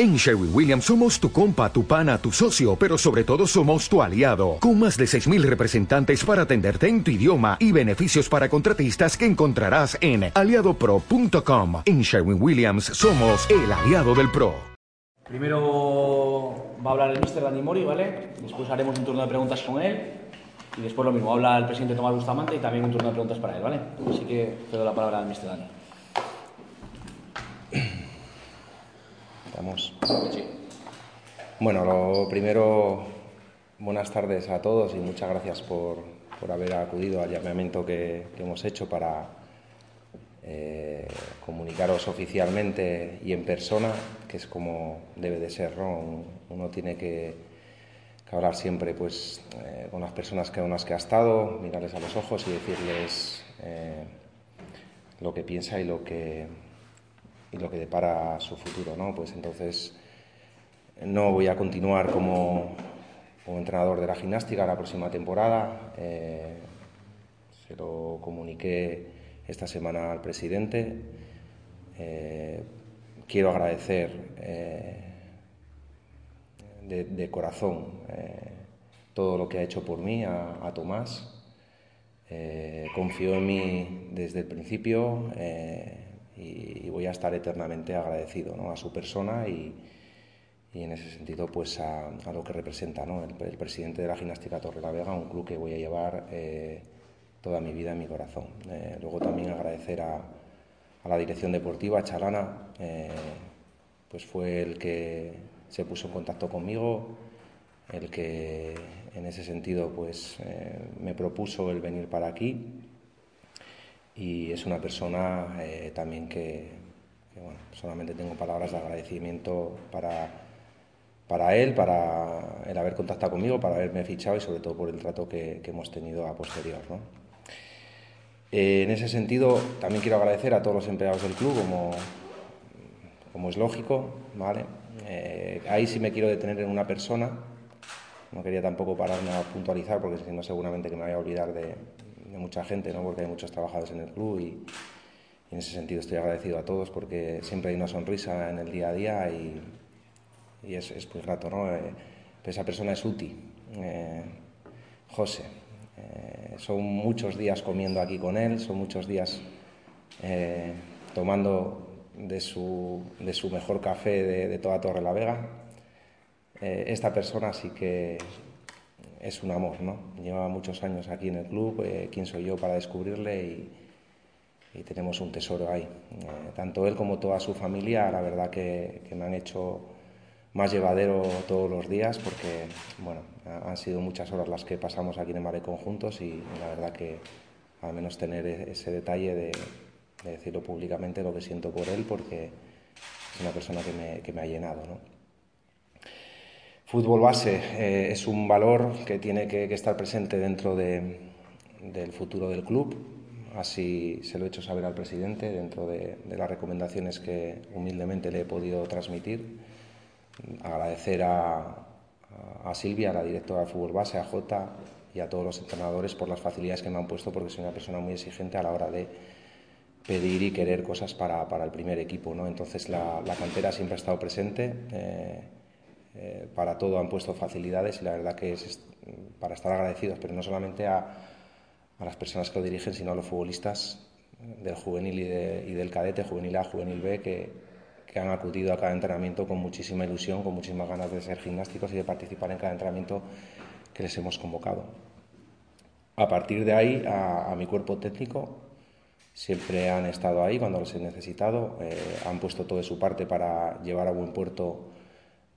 En Sherwin Williams somos tu compa, tu pana, tu socio, pero sobre todo somos tu aliado, con más de 6.000 representantes para atenderte en tu idioma y beneficios para contratistas que encontrarás en aliadopro.com. En Sherwin Williams somos el aliado del PRO. Primero va a hablar el Mr. Dani Mori, ¿vale? Después haremos un turno de preguntas con él. Y después lo mismo, habla el presidente Tomás Bustamante y también un turno de preguntas para él, ¿vale? Así que te doy la palabra al Mr. Dani. Bueno, lo primero, buenas tardes a todos y muchas gracias por, por haber acudido al llamamiento que, que hemos hecho para eh, comunicaros oficialmente y en persona, que es como debe de ser, ¿no? Uno tiene que, que hablar siempre pues, eh, con las personas con las que ha estado, mirarles a los ojos y decirles eh, lo que piensa y lo que y lo que depara su futuro, ¿no? Pues entonces no voy a continuar como, como entrenador de la gimnástica la próxima temporada. Eh, se lo comuniqué esta semana al presidente. Eh, quiero agradecer eh, de, corazón todo lo que ha hecho por mí a Tomás. confió en mí desde el principio y, voy a estar eternamente agradecido a su persona y, en ese sentido pues a, lo que representa el, presidente de la gimnástica Torre la Vega, un club que voy a llevar eh, toda mi vida en mi corazón. Eh, luego también agradecer a, la dirección deportiva, Chalana, eh, pues fue el que se puso en contacto conmigo, el que en ese sentido pues eh, me propuso el venir para aquí y es una persona eh, también que, que, bueno, solamente tengo palabras de agradecimiento para, para él, para el haber contactado conmigo, para haberme fichado y sobre todo por el trato que, que hemos tenido a posterior. ¿no? Eh, en ese sentido, también quiero agradecer a todos los empleados del club, como, como es lógico, ¿vale? Eh, ahí sí me quiero detener en una persona, no quería tampoco pararme a puntualizar porque si no seguramente que me voy a olvidar de, de mucha gente, ¿no? porque hay muchos trabajadores en el club y, y, en ese sentido estoy agradecido a todos porque siempre hay una sonrisa en el día a día y, y es, es, muy grato. ¿no? Eh, esa persona es Uti, eh, José. Eh, son muchos días comiendo aquí con él, son muchos días eh, tomando de su, de su, mejor café de, de toda Torre la Vega. Eh, esta persona sí que es un amor, ¿no? Lleva muchos años aquí en el club, eh, quién soy yo para descubrirle y, tenemos un tesoro ahí. Eh, tanto él como toda su familia, la verdad que, me han hecho más llevadero todos los días porque, bueno, han sido muchas horas las que pasamos aquí en Malecón juntos y la verdad que al menos tener e-, ese detalle de, de decirlo públicamente lo que siento por él porque es una persona que me, que me ha llenado, ¿no? Fútbol base eh, es un valor que tiene que, estar presente dentro de, del futuro del club. Así se lo he hecho saber al presidente dentro de, las recomendaciones que humildemente le he podido transmitir. Agradecer a, a, a Silvia, la directora de fútbol base, a Jota y a todos los entrenadores por las facilidades que me han puesto porque soy una persona muy exigente a la hora de pedir y querer cosas para, el primer equipo. ¿no? Entonces la, la, cantera siempre ha estado presente. Eh, eh, para todo han puesto facilidades y la verdad que es para estar agradecidos, pero no solamente a, a las personas que lo dirigen, sino a los futbolistas del juvenil y, de, y del cadete, juvenil A, juvenil B, que, que, han acudido a cada entrenamiento con muchísima ilusión, con muchísimas ganas de ser gimnásticos y de participar en cada entrenamiento que les hemos convocado. A partir de ahí, a, a mi cuerpo técnico, siempre han estado ahí cuando los he necesitado, eh, han puesto todo de su parte para llevar a buen puerto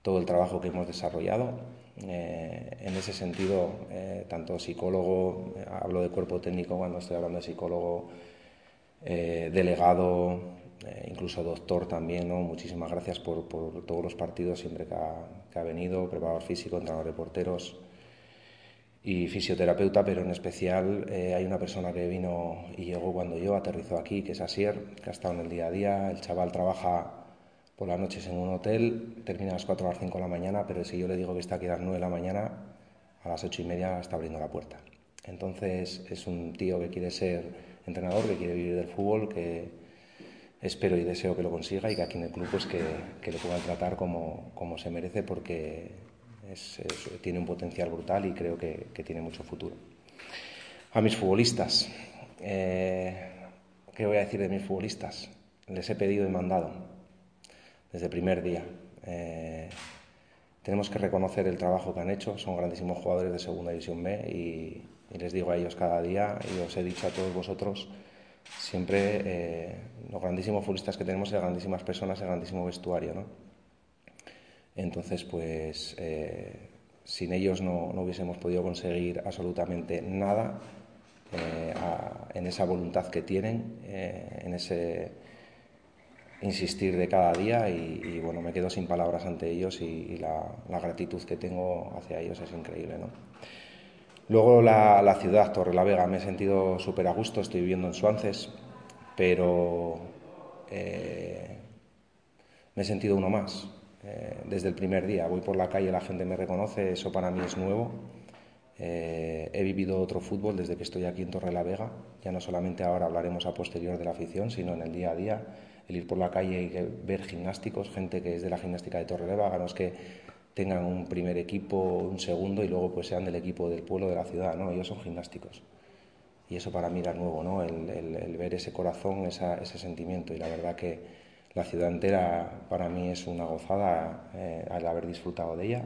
todo el trabajo que hemos desarrollado. Eh, en ese sentido, eh, tanto psicólogo, hablo de cuerpo técnico cuando estoy hablando de psicólogo, eh, delegado, eh, incluso doctor también, ¿no? muchísimas gracias por, por, todos los partidos siempre que ha, venido, preparador físico, entrenador de porteros y fisioterapeuta, pero en especial eh, hay una persona que vino y llegó cuando yo aterrizó aquí, que es Asier, que ha estado en el día a día, el chaval trabaja por las noches en un hotel, termina a las 4 o las 5 de la mañana, pero si yo le digo que está aquí a las 9 de la mañana, a las 8 y media está abriendo la puerta. Entonces es un tío que quiere ser entrenador, que quiere vivir del fútbol, que espero y deseo que lo consiga y que aquí en el club pues que, que le puedan tratar como, como se merece porque tiene un potencial brutal y creo que, que, tiene mucho futuro. A mis futbolistas, eh, ¿qué voy a decir de mis futbolistas? Les he pedido y mandado desde el primer día. Eh, tenemos que reconocer el trabajo que han hecho, son grandísimos jugadores de Segunda División B y, y les digo a ellos cada día y os he dicho a todos vosotros siempre eh, los grandísimos futbolistas que tenemos, las grandísimas personas, el grandísimo vestuario. ¿no? Entonces, pues eh, sin ellos no, hubiésemos podido conseguir absolutamente nada eh, en esa voluntad que tienen, en ese insistir de cada día y, bueno, me quedo sin palabras ante ellos y, la, gratitud que tengo hacia ellos es increíble. ¿no? Luego la, la ciudad, Torrelavega, me he sentido súper a gusto, estoy viviendo en Suances, pero eh, me he sentido uno más. Eh, desde el primer día voy por la calle, la gente me reconoce, eso para mí es nuevo. Eh, he vivido otro fútbol desde que estoy aquí en Torrelavega, ya no solamente ahora hablaremos a posterior de la afición, sino en el día a día, el ir por la calle y ver gimnásticos, gente que es de la gimnástica de Torrelavega, no es que tengan un primer equipo, un segundo y luego pues sean del equipo del pueblo, de la ciudad, ¿no? Ellos son gimnásticos. Y eso para mí era nuevo, ¿no? El, ver ese corazón, ese sentimiento. Y la verdad que la ciudad entera para mí es una gozada eh, al haber disfrutado de ella.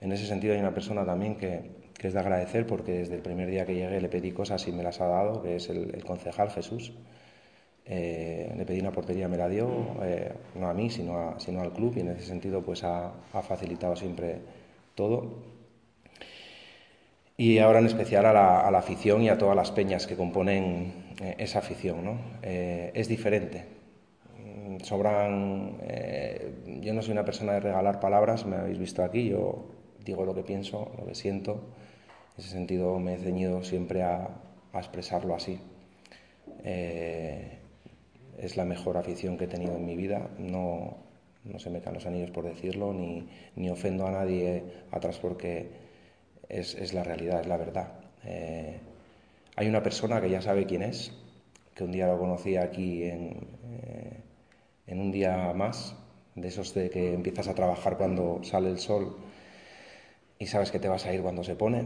En ese sentido hay una persona también que, que, es de agradecer porque desde el primer día que llegué le pedí cosas y me las ha dado, que es el concejal Jesús eh, le pedí una portería, me la dio, eh, no a mí, sino, sino al club, y en ese sentido pues ha, facilitado siempre todo. Y ahora en especial a la, afición y a todas las peñas que componen eh, esa afición. ¿no? es diferente. Mm, sobran. yo no soy una persona de regalar palabras, me habéis visto aquí, yo digo lo que pienso, lo que siento. En ese sentido me he ceñido siempre a, expresarlo así es la mejor afición que he tenido en mi vida. No, se me caen los anillos por decirlo, ni, ofendo a nadie atrás porque es, la realidad, es la verdad. Eh, hay una persona que ya sabe quién es, que un día lo conocí aquí eh, en un día más, de esos de que empiezas a trabajar cuando sale el sol y sabes que te vas a ir cuando se pone.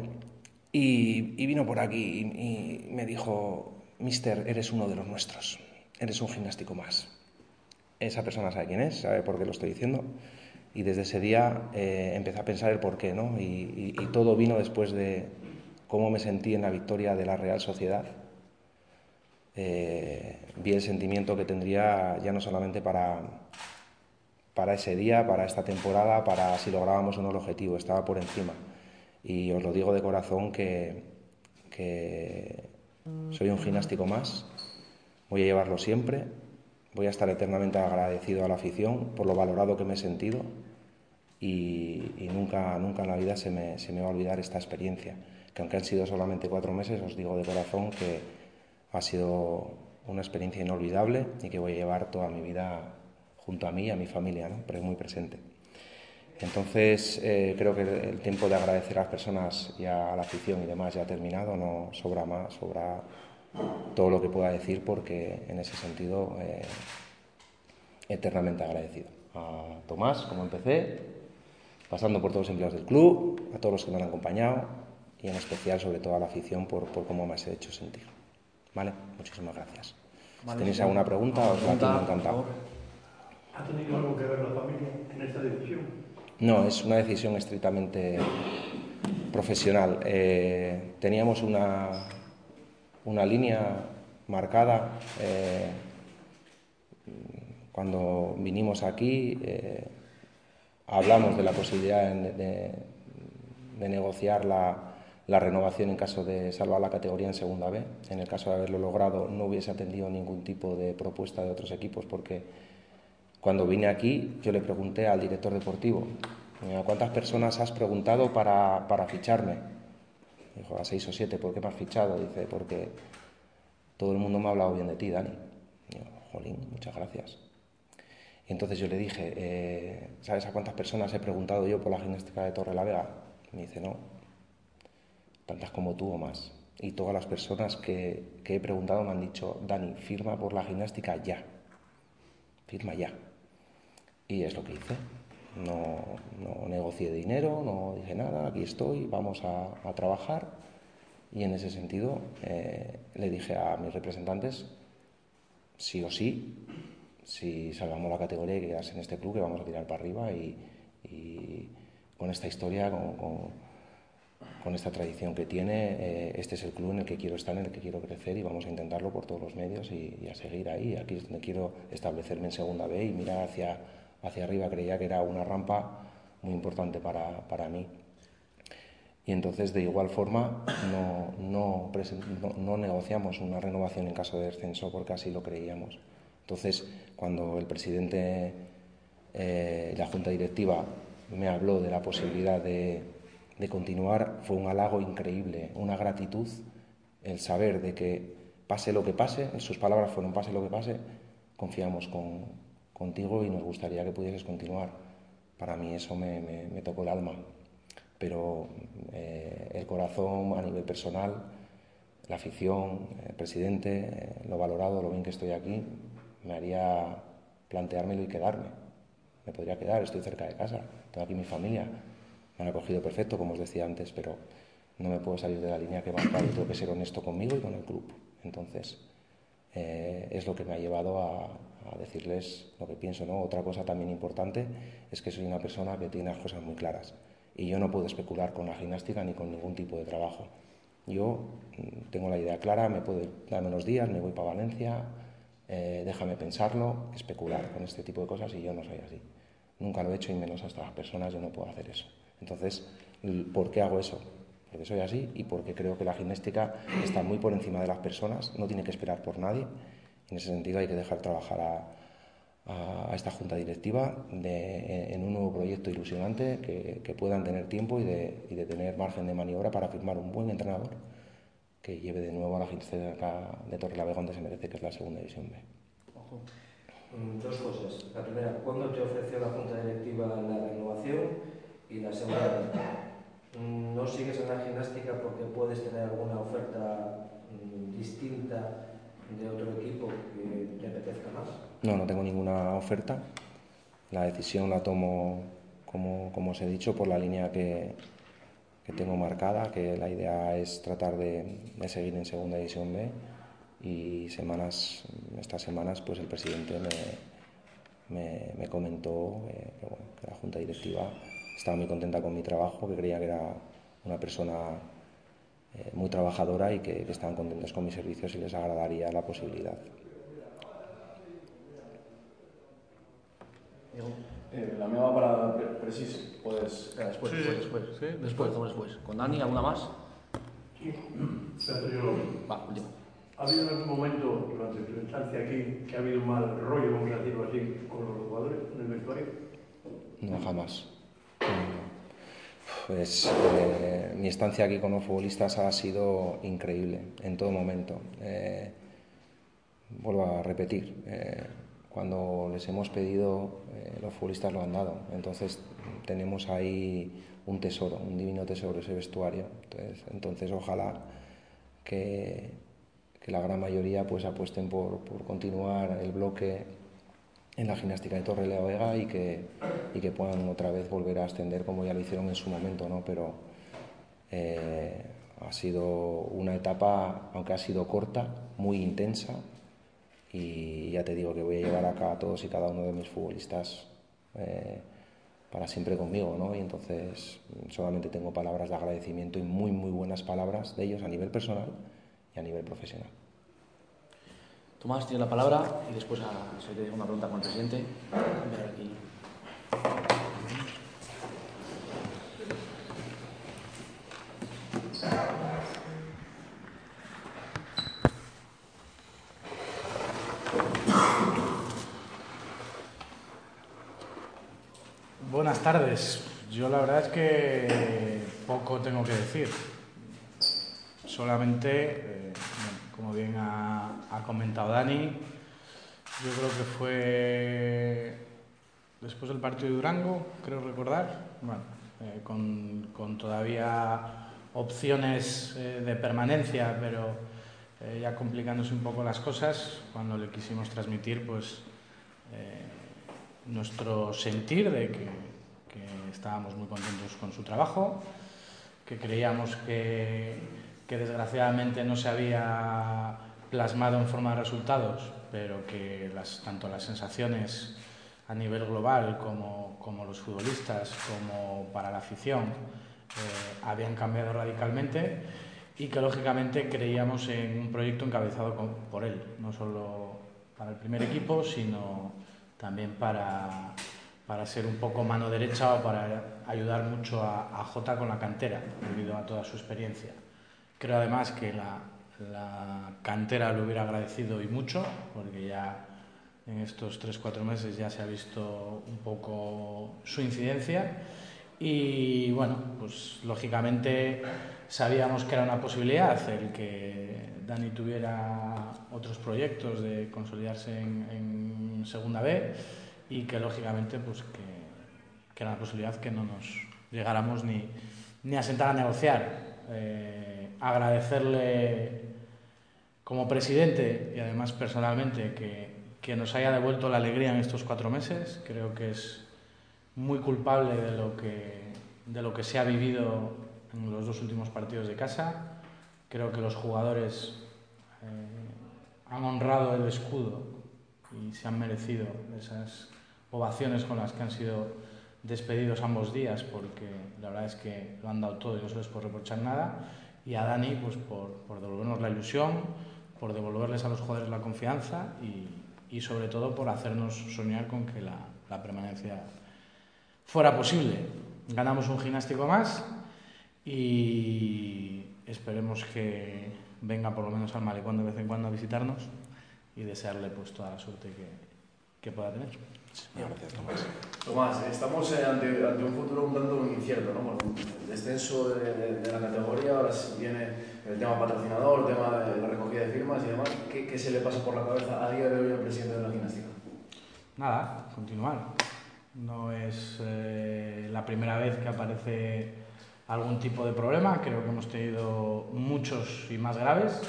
Y, vino por aquí y, y me dijo, Mister, eres uno de los nuestros eres un gimnástico más. Esa persona sabe quién es, sabe por qué lo estoy diciendo. Y desde ese día eh, empecé a pensar el por qué, ¿no? Y, todo vino después de cómo me sentí en la victoria de la Real Sociedad. Eh, vi el sentimiento que tendría ya no solamente para, para ese día, para esta temporada, para si lográbamos o no el objetivo, estaba por encima. Y os lo digo de corazón que, soy un gimnástico más Voy a llevarlo siempre, voy a estar eternamente agradecido a la afición por lo valorado que me he sentido y, nunca, nunca en la vida se me, va a olvidar esta experiencia, que aunque han sido solamente cuatro meses, os digo de corazón que ha sido una experiencia inolvidable y que voy a llevar toda mi vida junto a mí y a mi familia, ¿no? pero muy presente. Entonces, eh, creo que el tiempo de agradecer a las personas y a la afición y demás ya ha terminado, no sobra más, sobra todo lo que pueda decir porque en ese sentido eh, eternamente agradecido. A Tomás, como empecé, pasando por todos los empleados del club, a todos los que me han acompañado y en especial sobre todo a la afición por, por cómo me has hecho sentir. ¿Vale? Muchísimas gracias. si tenéis alguna pregunta, os la tengo encantado. ¿Ha tenido algo que ver la familia en esta decisión? No, es una decisión estrictamente profesional. Eh, teníamos una, una línea marcada. Eh, cuando vinimos aquí, eh, hablamos de la posibilidad de, negociar la, renovación en caso de salvar la categoría en segunda B. En el caso de haberlo logrado, no hubiese atendido ningún tipo de propuesta de otros equipos porque cuando vine aquí, yo le pregunté al director deportivo, ¿cuántas personas has preguntado para, para ficharme? Dijo, a seis o siete, ¿por qué me has fichado? Dice, porque todo el mundo me ha hablado bien de ti, Dani. Digo, jolín, muchas gracias. Y entonces yo le dije, eh, ¿sabes a cuántas personas he preguntado yo por la gimnástica de Torre la Vega? Me dice, no, tantas como tú o más. Y todas las personas que, que he preguntado me han dicho, Dani, firma por la gimnástica ya. firma ya. Y es lo que hice. No, no negocié dinero, no dije nada, aquí estoy, vamos a, trabajar. Y en ese sentido eh, le dije a mis representantes, sí o sí, si salvamos la categoría y quedas en este club, que vamos a tirar para arriba y, con esta historia, con, con, esta tradición que tiene, eh, este es el club en el que quiero estar, en el que quiero crecer y vamos a intentarlo por todos los medios y, a seguir ahí. Aquí es donde quiero establecerme en segunda B y mirar hacia, hacia arriba. Creía que era una rampa muy importante para, para mí. Y entonces, de igual forma, no, no, no, negociamos una renovación en caso de descenso porque así lo creíamos. Entonces, cuando el presidente eh, la junta directiva me habló de la posibilidad de, de, continuar, fue un halago increíble, una gratitud, el saber de que pase lo que pase, sus palabras fueron pase lo que pase, confiamos con, contigo y nos gustaría que pudieses continuar. Para mí eso me, tocó el alma, pero eh, el corazón a nivel personal, la afición, el presidente, eh, lo valorado, lo bien que estoy aquí, me haría planteármelo y quedarme. Me podría quedar, estoy cerca de casa, tengo aquí mi familia, me han acogido perfecto, como os decía antes, pero no me puedo salir de la línea que a y tengo que ser honesto conmigo y con el club. Entonces, eh, es lo que me ha llevado a, decirles lo que pienso. ¿no? Otra cosa también importante es que soy una persona que tiene las cosas muy claras y yo no puedo especular con la gimnástica ni con ningún tipo de trabajo. Yo mm, tengo la idea clara, me puedo dar unos días, me voy para Valencia, eh, déjame pensarlo, especular con este tipo de cosas y yo no soy así. Nunca lo he hecho y menos hasta las personas yo no puedo hacer eso. Entonces, ¿por qué hago eso? Porque soy así y porque creo que la gimnástica está muy por encima de las personas, no tiene que esperar por nadie. En ese sentido hay que dejar trabajar a, esta junta directiva en un nuevo proyecto ilusionante que, puedan tener tiempo y de, y de tener margen de maniobra para firmar un buen entrenador que lleve de nuevo a la acá de Torrelavega donde se merece, que es la segunda división B. Ojo. Mm, dos cosas. La primera, ¿cuándo te ofreció la Junta Directiva la renovación? Y la segunda, mm, ¿no sigues en la gimnástica porque puedes tener alguna oferta mm, distinta de otro equipo que te apetezca más? No, no tengo ninguna oferta. La decisión la tomo, como, como os he dicho, por la línea que, que tengo marcada, que la idea es tratar de, seguir en Segunda División B y semanas, estas semanas pues el presidente me, me, comentó eh, que, la Junta Directiva estaba muy contenta con mi trabajo, que creía que era una persona eh, muy trabajadora y que, estaban contentos con mis servicios y les agradaría la posibilidad. Eh, la mía va para preciso, pues eh, después, después, después, ¿Sí? después, después. ¿Con Dani alguna más? Sí. Va, último. ¿Ha habido en algún momento durante tu estancia aquí que ha habido un mal rollo, vamos a decirlo así, con los jugadores en el vestuario? No, jamás. Pues eh, mi estancia aquí con los futbolistas ha sido increíble en todo momento. Eh, vuelvo a repetir, eh, cuando les hemos pedido, los futbolistas lo han dado. Entonces tenemos ahí un tesoro, un divino tesoro ese vestuario. Entonces, entonces ojalá que, que, la gran mayoría pues apuesten por, por, continuar el bloque en la gimnástica de Torre la Vega y que, y que puedan otra vez volver a ascender como ya lo hicieron en su momento, ¿no? Pero eh, ha sido una etapa, aunque ha sido corta, muy intensa, y ya te digo que voy a llevar acá a todos y cada uno de mis futbolistas eh, para siempre conmigo, ¿no? Y entonces solamente tengo palabras de agradecimiento y muy, muy buenas palabras de ellos a nivel personal y a nivel profesional. Tomás tiene la palabra y después a, se te una pregunta con el presidente. Buenas tardes. Yo la verdad es que poco tengo que decir. Solamente, eh, como bien ha, comentado Dani, yo creo que fue después del partido de Durango, creo recordar, bueno, eh, con, todavía opciones eh, de permanencia, pero ya complicándose un poco las cosas, cuando le quisimos transmitir, pues nuestro sentir de que, que estábamos muy contentos con su trabajo, que creíamos que, que desgraciadamente no se había plasmado en forma de resultados, pero que tanto las sensaciones a nivel global como, los futbolistas, como para la afición, eh, habían cambiado radicalmente y que lógicamente creíamos en un proyecto encabezado por él, no solo para el primer equipo, sino también para, para ser un poco mano derecha o para ayudar mucho a, a Jota con la cantera, debido a toda su experiencia. Creo además que la, la cantera lo hubiera agradecido y mucho, porque ya en estos 3-4 meses ya se ha visto un poco su incidencia. Y bueno, pues lógicamente sabíamos que era una posibilidad el que Dani tuviera otros proyectos de consolidarse en, en Segunda B y que lógicamente pues que, que, era una posibilidad que no nos llegáramos ni, ni a sentar a negociar. Eh, agradecerle como presidente y además personalmente que, que nos haya devuelto la alegría en estos cuatro meses. Creo que es muy culpable de lo que, de lo que se ha vivido en los dos últimos partidos de casa. Creo que los jugadores eh, han honrado el escudo y se han merecido esas ovaciones con las que han sido despedidos ambos días, porque la verdad es que lo han dado todo y no se les puede reprochar nada. Y a Dani, pues por, por devolvernos la ilusión, por devolverles a los jugadores la confianza y, y sobre todo por hacernos soñar con que la, la permanencia fuera posible. Ganamos un gimnástico más y esperemos que venga por lo menos al malecón de vez en cuando a visitarnos y desearle pues toda la suerte que, que pueda tener. Gracias, Tomás. Tomás, estamos eh, ante, ante, un futuro un tanto incierto, ¿no? Bueno, el descenso de, de, de, la categoría, ahora viene el tema patrocinador, el tema de la recogida de firmas y demás. ¿Qué, ¿Qué, se le pasa por la cabeza a día de hoy al presidente de la gimnástica? Nada, continuar. No es eh, la primera vez que aparece algún tipo de problema, creo que hemos tenido muchos y más graves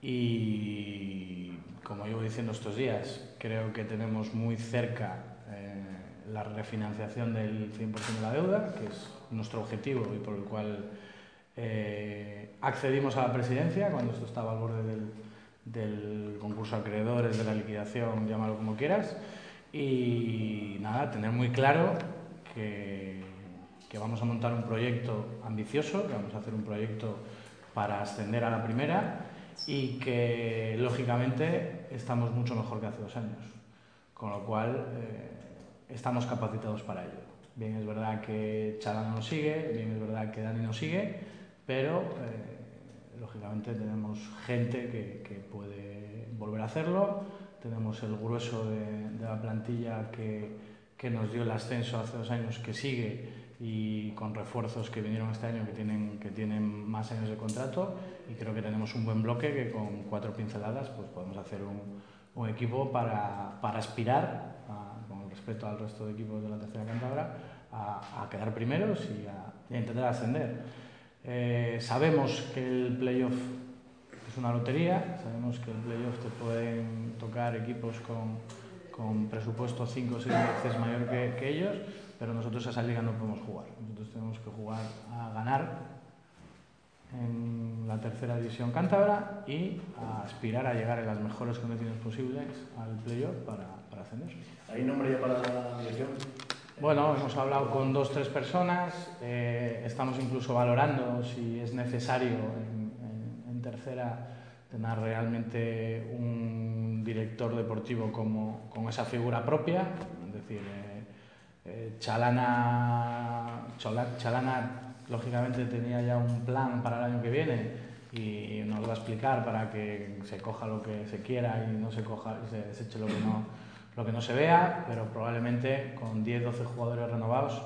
y como llevo diciendo estos días, creo que tenemos muy cerca eh, la refinanciación del 100% de la deuda, que es nuestro objetivo y por el cual eh, accedimos a la presidencia cuando esto estaba al borde del, concurso de acreedores, de la liquidación, llámalo como quieras. Y nada, tener muy claro que, que vamos a montar un proyecto ambicioso, que vamos a hacer un proyecto para ascender a la primera y que lógicamente estamos mucho mejor que hace dos años, con lo cual eh, estamos capacitados para ello. Bien es verdad que Chalana nos sigue, bien es verdad que Dani nos sigue, pero eh, lógicamente tenemos gente que, que, puede volver a hacerlo, tenemos el grueso de, de la plantilla que, que nos dio el ascenso hace dos años que sigue y con refuerzos que vinieron este año que tienen, que tienen más años de contrato y creo que tenemos un buen bloque que con cuatro pinceladas pues podemos hacer un, un equipo para, para aspirar, a, con respecto al resto de equipos de la tercera cántabra, a, a quedar primeros y a, a intentar ascender. Eh, sabemos que el playoff es una lotería, sabemos que el playoff te pueden tocar equipos con, con presupuesto 5 o 6 veces mayor que, que ellos, pero nosotros a esa liga no podemos jugar. Nosotros tenemos que jugar a ganar en la tercera división cántabra y a aspirar a llegar en las mejores condiciones posibles al playoff para, para ascender. ¿Hay nombre ya para la dirección? Bueno, hemos hablado con dos, tres personas, eh, estamos incluso valorando si es necesario en, en, en, tercera tener realmente un director deportivo como, con esa figura propia, es decir, eh, eh, Chalana, Chalana lógicamente tenía ya un plan para el año que viene y nos va a explicar para que se coja lo que se quiera y no se coja se deseche lo que no, lo que no se vea, pero probablemente con 10-12 jugadores renovados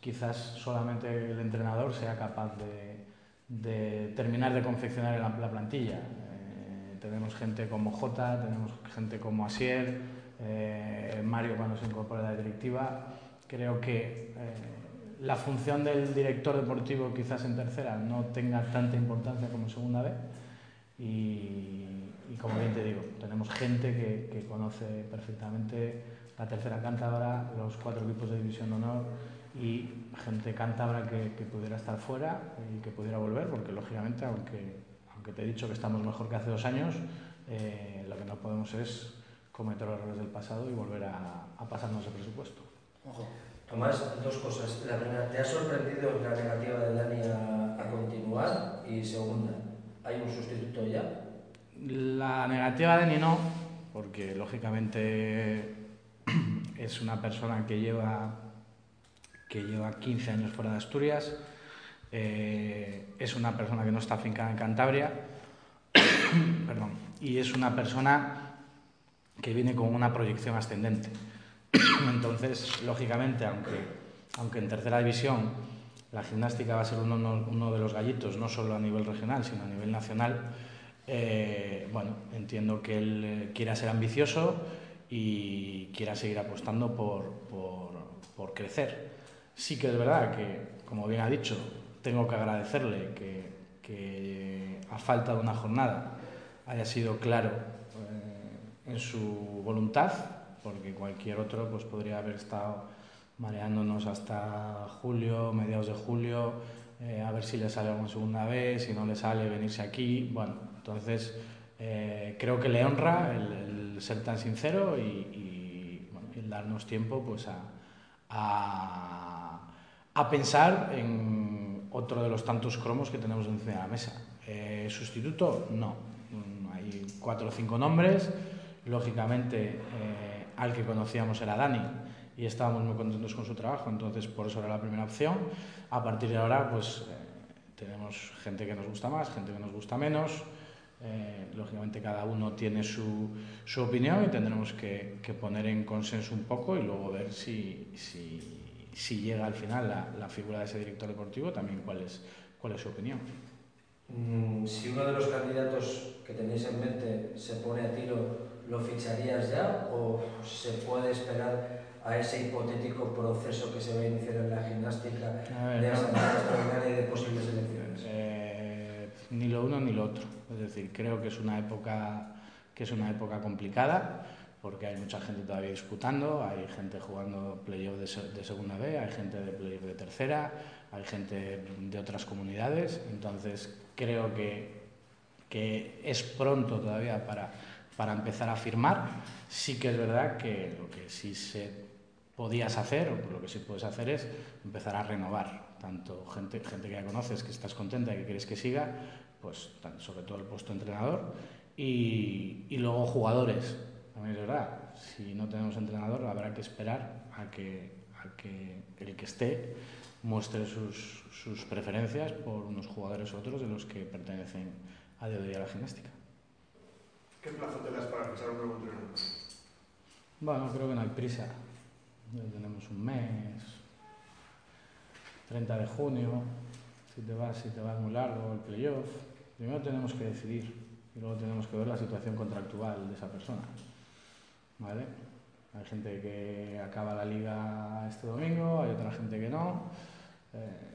quizás solamente el entrenador sea capaz de, de terminar de confeccionar la, la plantilla. Eh, tenemos gente como Jota, tenemos gente como Asier, eh, Mario cuando se incorpora a la directiva. Creo que eh, la función del director deportivo quizás en tercera no tenga tanta importancia como en segunda vez y, como bien te digo, tenemos gente que, que conoce perfectamente la tercera cántabra, los cuatro equipos de división de honor y gente cántabra que, que pudiera estar fuera y que pudiera volver, porque lógicamente, aunque, aunque te he dicho que estamos mejor que hace dos años, eh, lo que no podemos es cometer los errores del pasado y volver a, a pasarnos el presupuesto. Ojo. Tomás, dos cosas. La primera, ¿te ha sorprendido la negativa de Dani a, a continuar? Y segunda, ¿hay un sustituto ya? La negativa de Dani no, porque lógicamente es una persona que lleva, que lleva 15 años fuera de Asturias, eh, es una persona que no está afincada en Cantabria, perdón, y es una persona que viene con una proyección ascendente. Entonces, lógicamente, aunque, aunque en tercera división la gimnástica va a ser uno, uno de los gallitos, no solo a nivel regional, sino a nivel nacional, eh, bueno, entiendo que él eh, quiera ser ambicioso y quiera seguir apostando por, por, por, crecer. Sí que es verdad que, como bien ha dicho, tengo que agradecerle que, que a falta de una jornada haya sido claro eh, en su voluntad, porque cualquier otro pues, podría haber estado mareándonos hasta julio, mediados de julio, eh, a ver si le sale una segunda vez, si no le sale venirse aquí. Bueno, entonces eh, creo que le honra el, el ser tan sincero y, y, bueno, el darnos tiempo pues, a, a, a, pensar en otro de los tantos cromos que tenemos encima de la mesa. Eh, ¿Sustituto? No. Hay cuatro o cinco nombres. Lógicamente, eh, al que conocíamos era Dani y estábamos muy contentos con su trabajo, entonces por eso era la primera opción. A partir de ahora, pues eh, tenemos gente que nos gusta más, gente que nos gusta menos. Eh, lógicamente cada uno tiene su, su opinión y tendremos que, poner en consenso un poco y luego ver si, si, si llega al final la, la, figura de ese director deportivo, también cuál es, cuál es su opinión. Mm, si uno de los candidatos que tenéis en mente se pone a tiro, ¿lo ficharías ya o se puede esperar a ese hipotético proceso que se va a iniciar en la gimnástica ver, de asamblea no. extraordinaria y de posibles elecciones? Eh, ni lo uno ni lo otro. Es decir, creo que es una época que es una época complicada porque hay mucha gente todavía disputando, hay gente jugando playoff de, de segunda B, hay gente de playoff de tercera, hay gente de otras comunidades, entonces creo que, que es pronto todavía para, para empezar a firmar. Sí que es verdad que lo que sí se podías hacer, o lo que sí puedes hacer es empezar a renovar, tanto gente, gente que ya conoces, que estás contenta y que quieres que siga, pues sobre todo el puesto de entrenador, y, luego jugadores. También es verdad, si no tenemos entrenador habrá que esperar a que, el que esté muestre sus, preferencias por unos jugadores u otros de los que pertenecen a día a la gimnástica. ¿Qué plazo te das para fichar un nuevo entrenador? Bueno, creo que no hay prisa. Tenemos un mes, 30 de junio, si te vas, si te vas muy largo el playoff. Primero tenemos que decidir y luego tenemos que ver la situación contractual de esa persona. ¿Vale? Hay gente que acaba la liga este domingo, hay otra gente que no. Eh,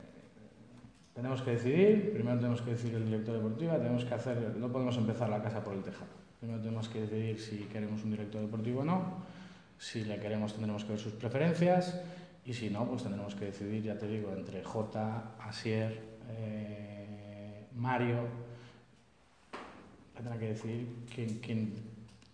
tenemos que decidir, primero tenemos que decidir el director deportivo, tenemos que hacer, no podemos empezar la casa por el tejado. Primero tenemos que decidir si queremos un director deportivo o no si le queremos tendremos que ver sus preferencias y si no, pues tendremos que decidir, ya te digo, entre J, Asier, eh, Mario. Tendrá que decidir quién, quién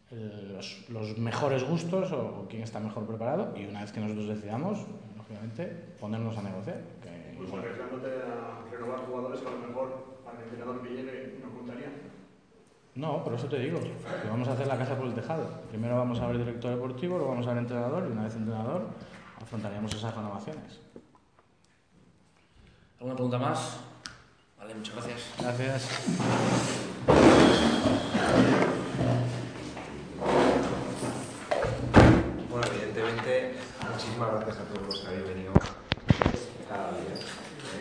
el, los, los, mejores gustos o, o, quién está mejor preparado y una vez que nosotros decidamos, lógicamente, ponernos a negociar. Que, pues arriesgándote a renovar jugadores que a lo mejor el entrenador llegue no contaría. No, por eso te digo, que vamos a hacer la casa por el tejado. Primero vamos a ver director deportivo, luego vamos a ver entrenador y una vez entrenador afrontaríamos esas renovaciones. ¿Alguna pregunta más? Vale, muchas gracias. Gracias. Bueno, evidentemente, muchísimas gracias a todos los que habéis venido cada día.